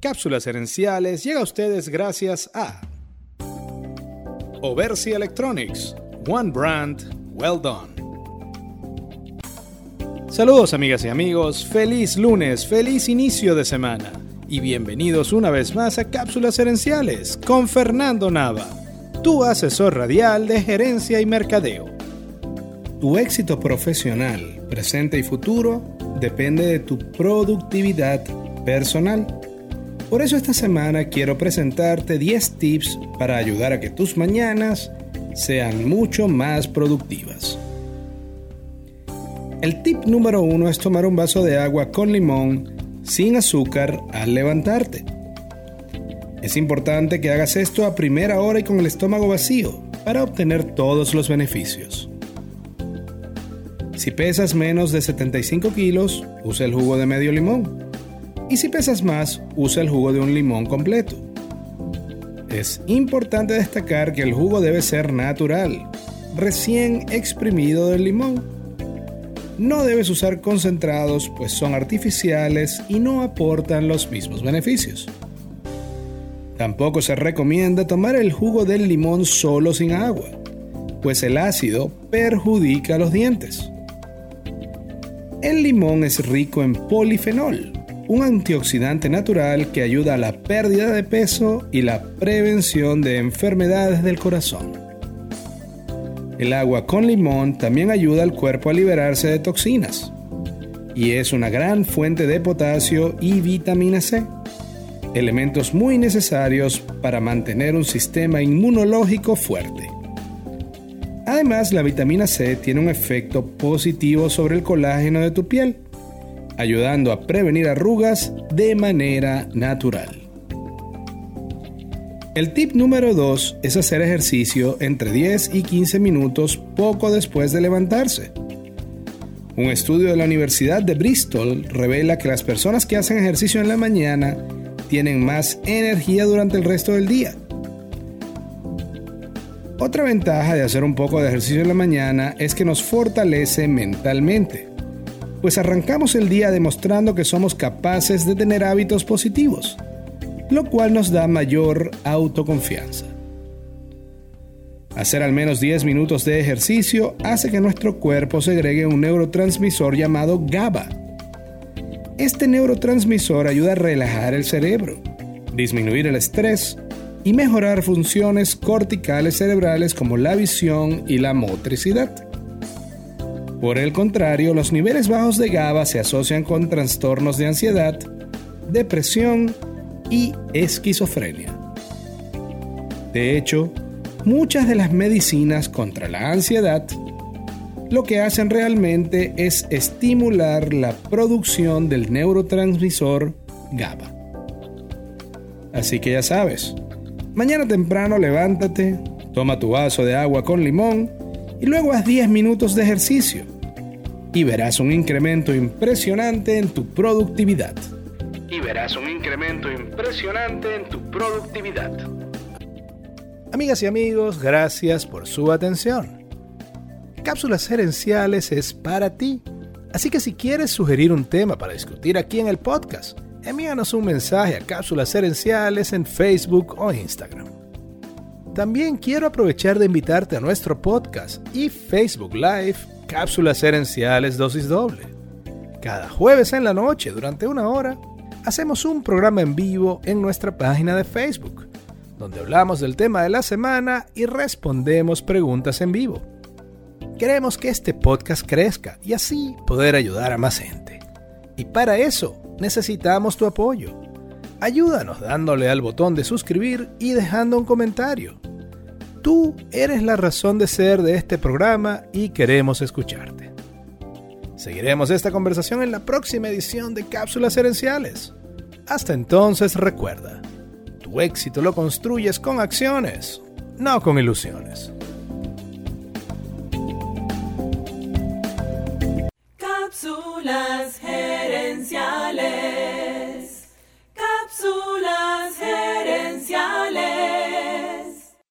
cápsulas herenciales llega a ustedes gracias a Oversi Electronics, One Brand, Well Done. Saludos amigas y amigos, feliz lunes, feliz inicio de semana y bienvenidos una vez más a Cápsulas Herenciales con Fernando Nava, tu asesor radial de gerencia y mercadeo. Tu éxito profesional, presente y futuro depende de tu productividad personal. Por eso esta semana quiero presentarte 10 tips para ayudar a que tus mañanas sean mucho más productivas. El tip número uno es tomar un vaso de agua con limón sin azúcar al levantarte. Es importante que hagas esto a primera hora y con el estómago vacío para obtener todos los beneficios. Si pesas menos de 75 kilos, usa el jugo de medio limón. Y si pesas más, usa el jugo de un limón completo. Es importante destacar que el jugo debe ser natural, recién exprimido del limón. No debes usar concentrados pues son artificiales y no aportan los mismos beneficios. Tampoco se recomienda tomar el jugo del limón solo sin agua, pues el ácido perjudica los dientes. El limón es rico en polifenol, un antioxidante natural que ayuda a la pérdida de peso y la prevención de enfermedades del corazón. El agua con limón también ayuda al cuerpo a liberarse de toxinas y es una gran fuente de potasio y vitamina C, elementos muy necesarios para mantener un sistema inmunológico fuerte. Además, la vitamina C tiene un efecto positivo sobre el colágeno de tu piel, ayudando a prevenir arrugas de manera natural. El tip número 2 es hacer ejercicio entre 10 y 15 minutos poco después de levantarse. Un estudio de la Universidad de Bristol revela que las personas que hacen ejercicio en la mañana tienen más energía durante el resto del día. Otra ventaja de hacer un poco de ejercicio en la mañana es que nos fortalece mentalmente pues arrancamos el día demostrando que somos capaces de tener hábitos positivos, lo cual nos da mayor autoconfianza. Hacer al menos 10 minutos de ejercicio hace que nuestro cuerpo segregue un neurotransmisor llamado GABA. Este neurotransmisor ayuda a relajar el cerebro, disminuir el estrés y mejorar funciones corticales cerebrales como la visión y la motricidad. Por el contrario, los niveles bajos de GABA se asocian con trastornos de ansiedad, depresión y esquizofrenia. De hecho, muchas de las medicinas contra la ansiedad lo que hacen realmente es estimular la producción del neurotransmisor GABA. Así que ya sabes, mañana temprano levántate, toma tu vaso de agua con limón y luego haz 10 minutos de ejercicio y verás un incremento impresionante en tu productividad. Y verás un incremento impresionante en tu productividad. Amigas y amigos, gracias por su atención. Cápsulas Herenciales es para ti. Así que si quieres sugerir un tema para discutir aquí en el podcast, envíanos un mensaje a Cápsulas Herenciales en Facebook o Instagram. También quiero aprovechar de invitarte a nuestro podcast y Facebook Live Cápsulas Herenciales Dosis Doble. Cada jueves en la noche, durante una hora, hacemos un programa en vivo en nuestra página de Facebook, donde hablamos del tema de la semana y respondemos preguntas en vivo. Queremos que este podcast crezca y así poder ayudar a más gente. Y para eso necesitamos tu apoyo. Ayúdanos dándole al botón de suscribir y dejando un comentario. Tú eres la razón de ser de este programa y queremos escucharte. Seguiremos esta conversación en la próxima edición de Cápsulas Herenciales. Hasta entonces recuerda, tu éxito lo construyes con acciones, no con ilusiones. Cápsulas